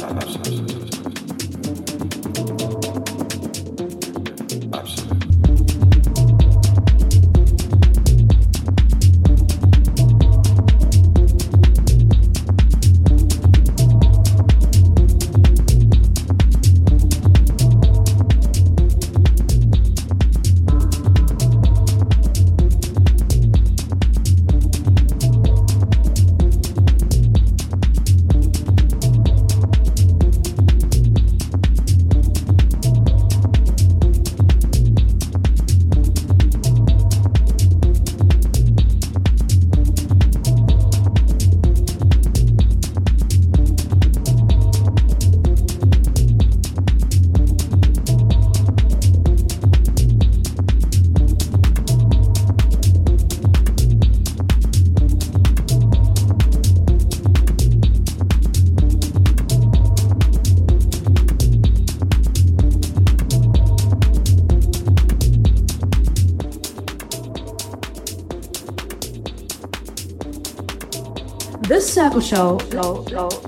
Nossa, nossa, nossa. Circle Show. Live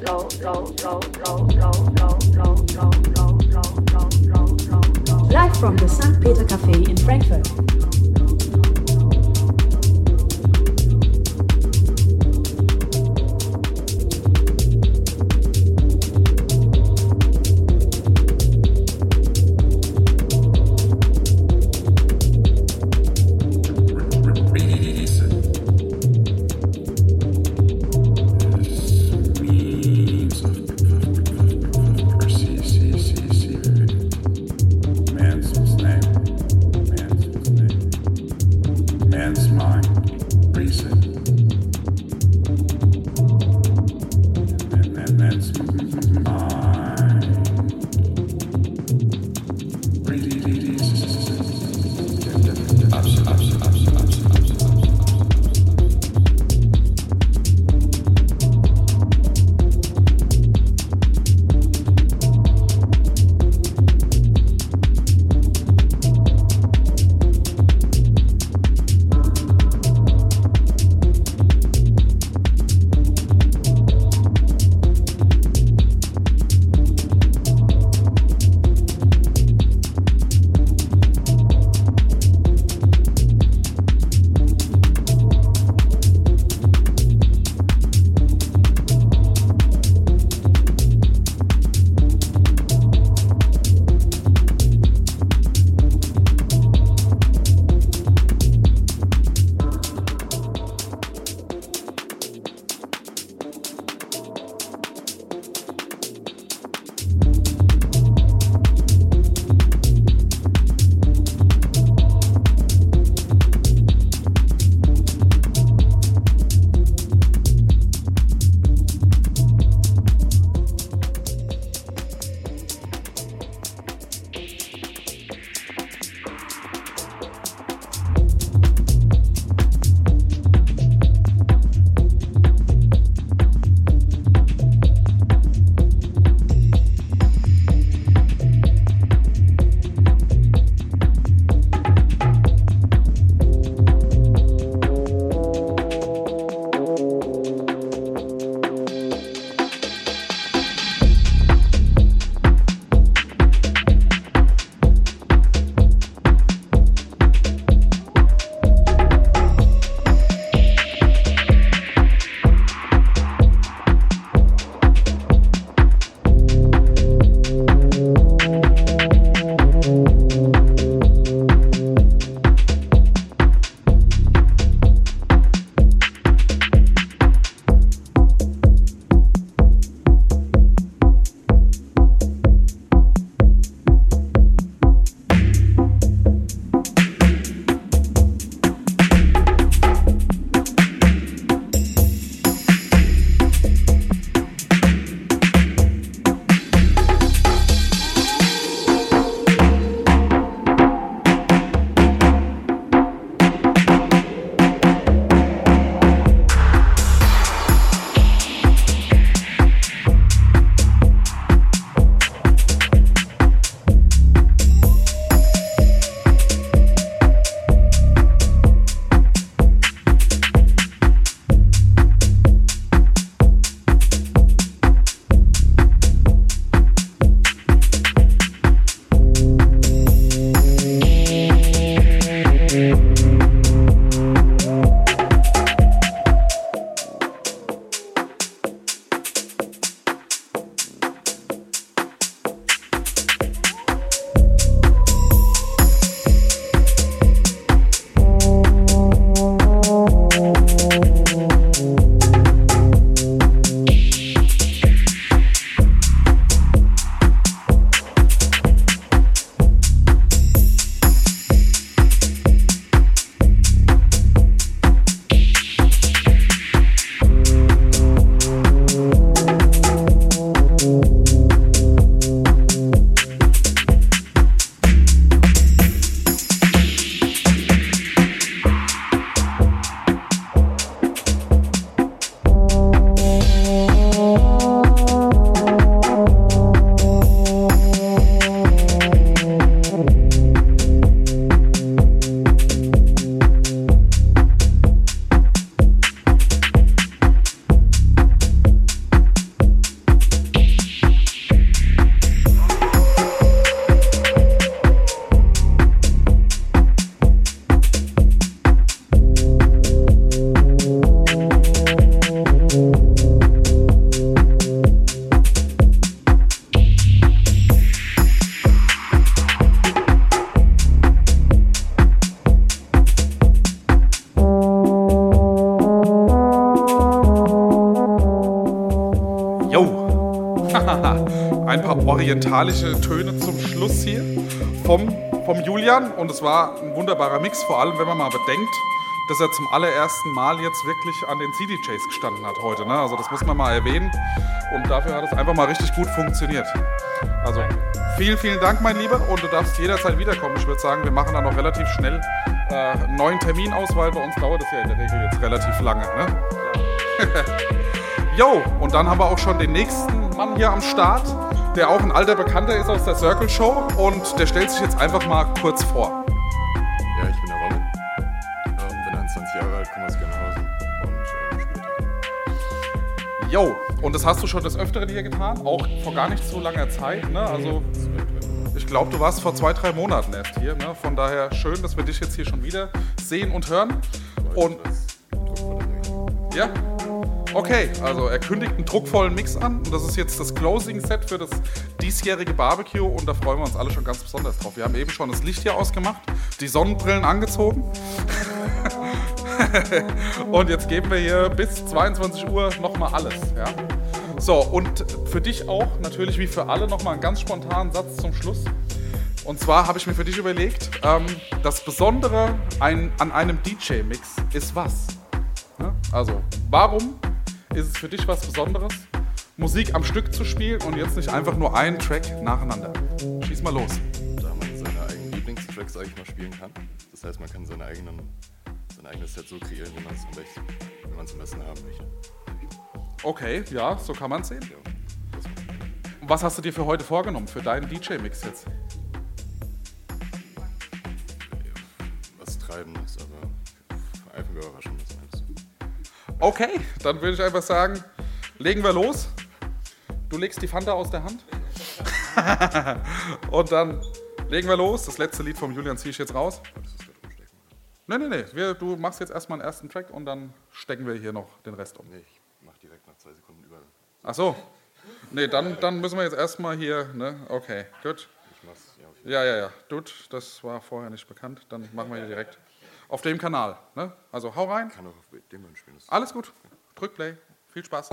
orientalische Töne zum Schluss hier vom, vom Julian und es war ein wunderbarer Mix, vor allem wenn man mal bedenkt, dass er zum allerersten Mal jetzt wirklich an den CDJs gestanden hat heute. Ne? Also das muss man mal erwähnen und dafür hat es einfach mal richtig gut funktioniert. Also vielen, vielen Dank, mein Lieber und du darfst jederzeit wiederkommen. Ich würde sagen, wir machen dann noch relativ schnell äh, einen neuen Termin aus, weil bei uns dauert es ja in der Regel jetzt relativ lange. Ne? Jo, und dann haben wir auch schon den nächsten Mann hier am Start, der auch ein alter Bekannter ist aus der Circle Show und der stellt sich jetzt einfach mal kurz vor. Ja, ich bin der Robin, ähm, bin 21 Jahre alt, komme aus Gelnhausen und ähm, spiele Jo, und das hast du schon des Öfteren hier getan, auch vor gar nicht so langer Zeit. Ne? Also ich glaube, du warst vor zwei, drei Monaten erst hier. Ne? Von daher schön, dass wir dich jetzt hier schon wieder sehen und hören. Und ja, Okay, also er kündigt einen druckvollen Mix an und das ist jetzt das Closing-Set für das diesjährige Barbecue und da freuen wir uns alle schon ganz besonders drauf. Wir haben eben schon das Licht hier ausgemacht, die Sonnenbrillen angezogen und jetzt geben wir hier bis 22 Uhr nochmal alles. Ja? So, und für dich auch, natürlich wie für alle, nochmal einen ganz spontanen Satz zum Schluss. Und zwar habe ich mir für dich überlegt, ähm, das Besondere ein, an einem DJ-Mix ist was? Ja? Also, warum ist es für dich was Besonderes, Musik am Stück zu spielen und jetzt nicht einfach nur einen Track nacheinander? Schieß mal los. Da man seine eigenen Lieblingstracks, sag ich mal, spielen kann. Das heißt, man kann seine eigenen, sein eigenes Set so kreieren, wie man es am besten, wie man es am besten haben möchte. Okay, ja, so kann man es sehen. Und was hast du dir für heute vorgenommen, für deinen DJ-Mix jetzt? was Treibendes, aber einfach überraschen das meinst du? Okay, dann würde ich einfach sagen, legen wir los. Du legst die Fanta aus der Hand. und dann legen wir los. Das letzte Lied vom Julian ziehe ich jetzt raus. Nee, nee. Wir, du machst jetzt erstmal einen ersten Track und dann stecken wir hier noch den Rest um. Nee, ich mach direkt nach zwei Sekunden über. Ach so. Nee, dann, dann müssen wir jetzt erstmal hier, ne? Okay, gut. Ich mach's, ja, Ja, ja, ja. Gut, das war vorher nicht bekannt. Dann machen wir hier direkt auf dem Kanal. Ne? Also hau rein. Kann auch auf dem Band spielen. Alles gut. Drück Play. Viel Spaß.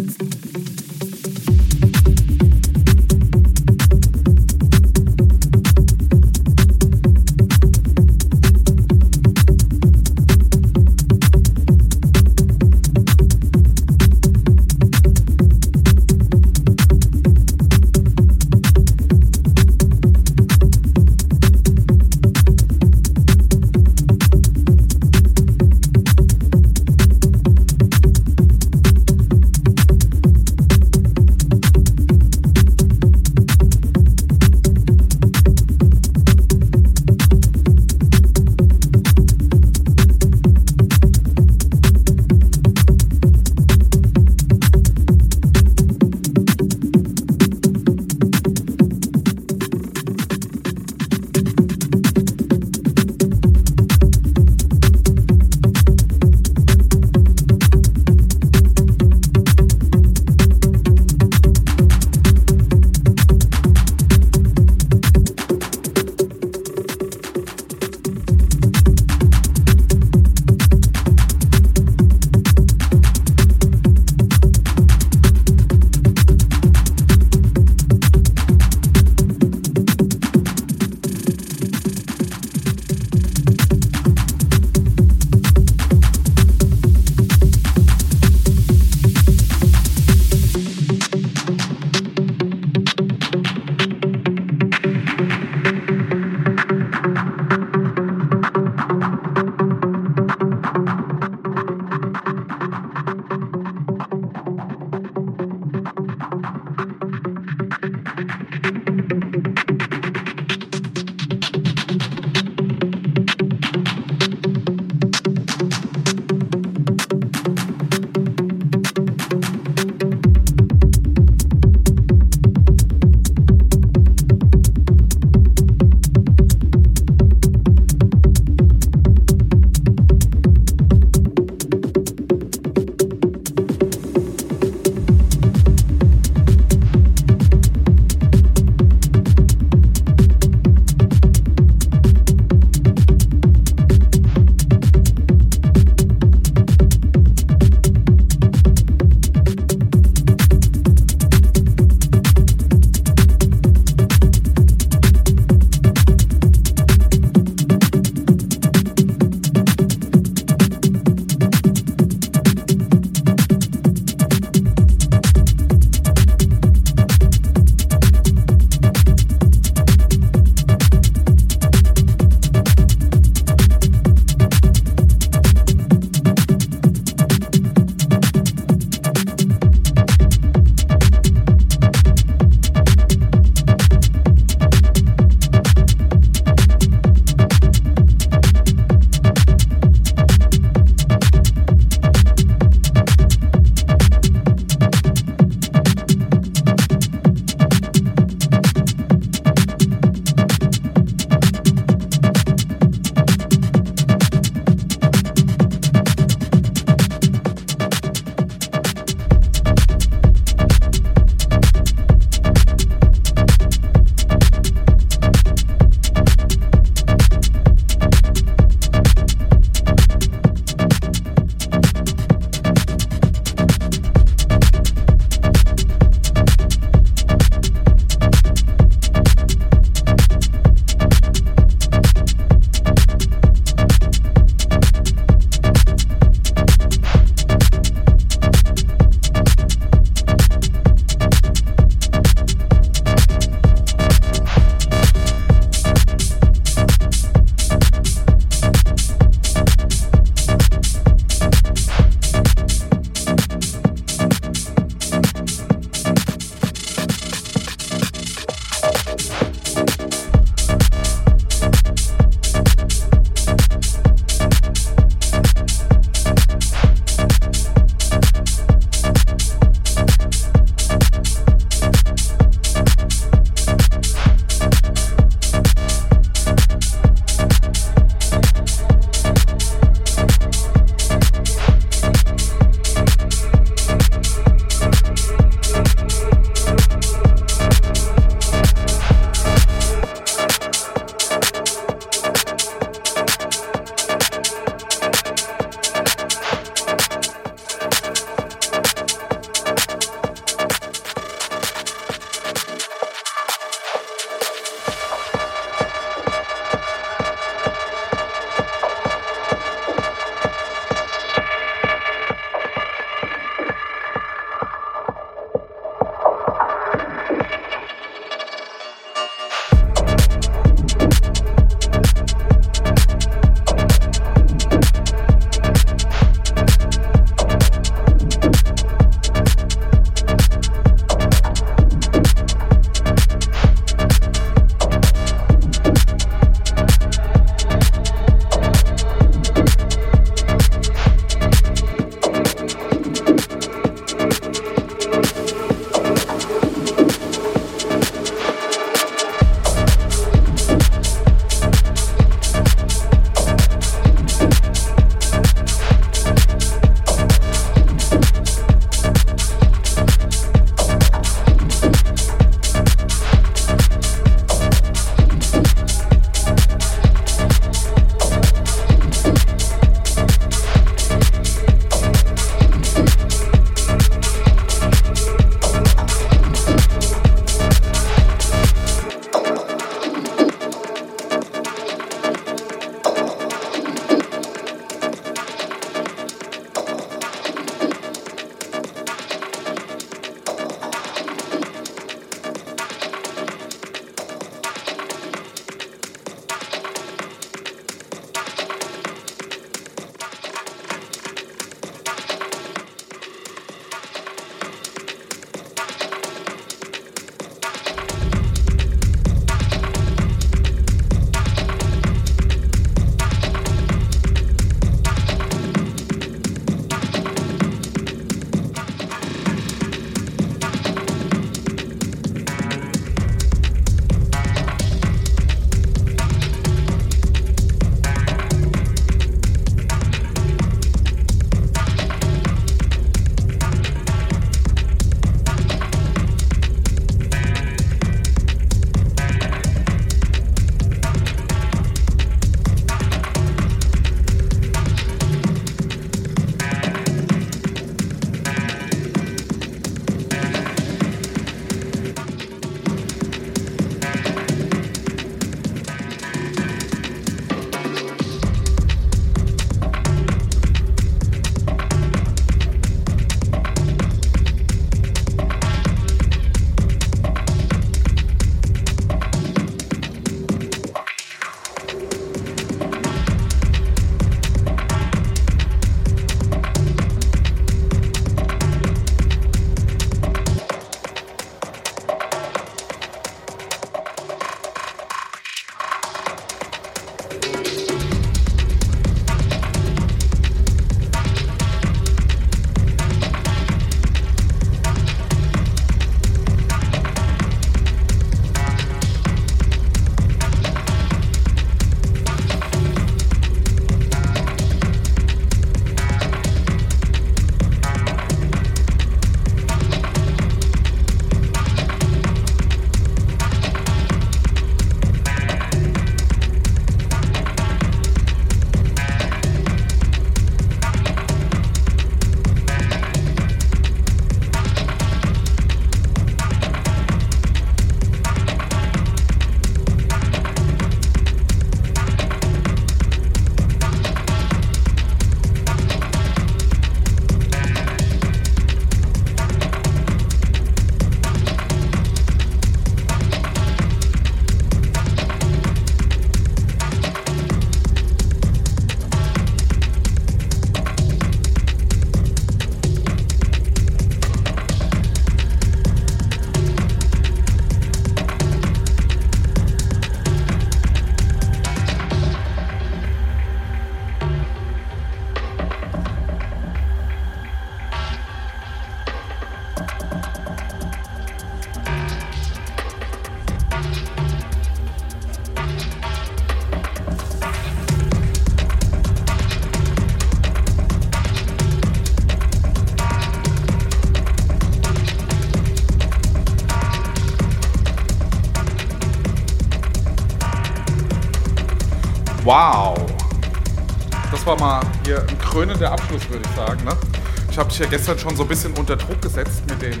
Dich ja gestern schon so ein bisschen unter Druck gesetzt mit dem,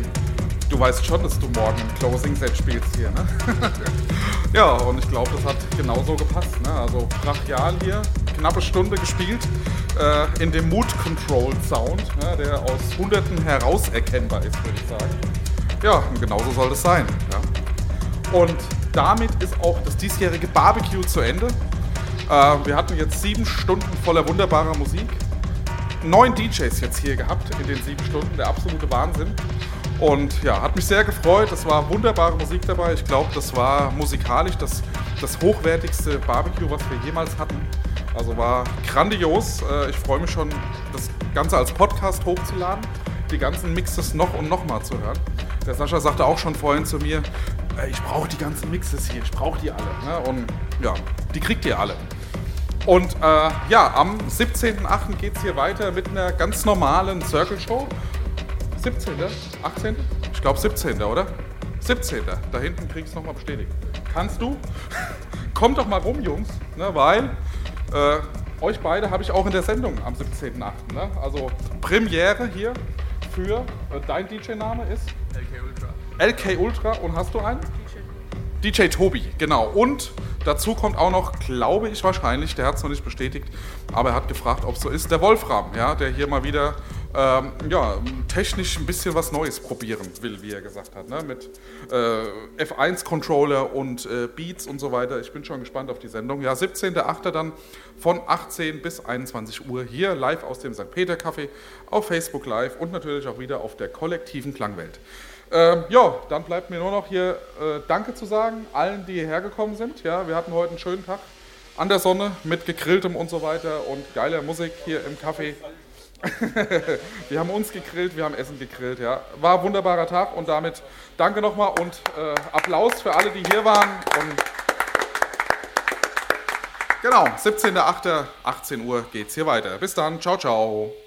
du weißt schon, dass du morgen ein Closing-Set spielst hier. Ne? ja, und ich glaube, das hat genauso gepasst. Ne? Also brachial hier, knappe Stunde gespielt äh, in dem Mood Control Sound, ne? der aus Hunderten herauserkennbar ist, würde ich sagen. Ja, und genauso soll es sein. Ja? Und damit ist auch das diesjährige Barbecue zu Ende. Äh, wir hatten jetzt sieben Stunden voller wunderbarer Musik. Neun DJs jetzt hier gehabt in den sieben Stunden, der absolute Wahnsinn. Und ja, hat mich sehr gefreut. Es war wunderbare Musik dabei. Ich glaube, das war musikalisch das, das hochwertigste Barbecue, was wir jemals hatten. Also war grandios. Äh, ich freue mich schon, das Ganze als Podcast hochzuladen, die ganzen Mixes noch und noch mal zu hören. Der Sascha sagte auch schon vorhin zu mir, äh, ich brauche die ganzen Mixes hier, ich brauche die alle. Ne? Und ja, die kriegt ihr alle. Und äh, ja, am 17.08. geht es hier weiter mit einer ganz normalen Circle Show. 17. 18. Ich glaube 17. oder? 17. Da hinten kriegst du nochmal bestätigt. Kannst du? Kommt doch mal rum, Jungs, ne, weil äh, euch beide habe ich auch in der Sendung am 17.08. Ne? Also Premiere hier für äh, dein DJ-Name ist? LK Ultra. LK Ultra und hast du einen? DJ Tobi, genau. Und dazu kommt auch noch, glaube ich wahrscheinlich, der hat es noch nicht bestätigt, aber er hat gefragt, ob es so ist, der Wolfram, ja, der hier mal wieder ähm, ja, technisch ein bisschen was Neues probieren will, wie er gesagt hat, ne? mit äh, F1-Controller und äh, Beats und so weiter. Ich bin schon gespannt auf die Sendung. Ja, 17.08. dann von 18 bis 21 Uhr hier live aus dem St. Peter Café auf Facebook Live und natürlich auch wieder auf der kollektiven Klangwelt. Ähm, ja, dann bleibt mir nur noch hier äh, Danke zu sagen, allen, die hierher gekommen sind. Ja, wir hatten heute einen schönen Tag an der Sonne mit gegrilltem und so weiter und geiler Musik hier im Café. wir haben uns gegrillt, wir haben Essen gegrillt. Ja. War ein wunderbarer Tag und damit danke nochmal und äh, Applaus für alle, die hier waren. Und genau, 17.08. 18 Uhr geht's hier weiter. Bis dann, ciao, ciao.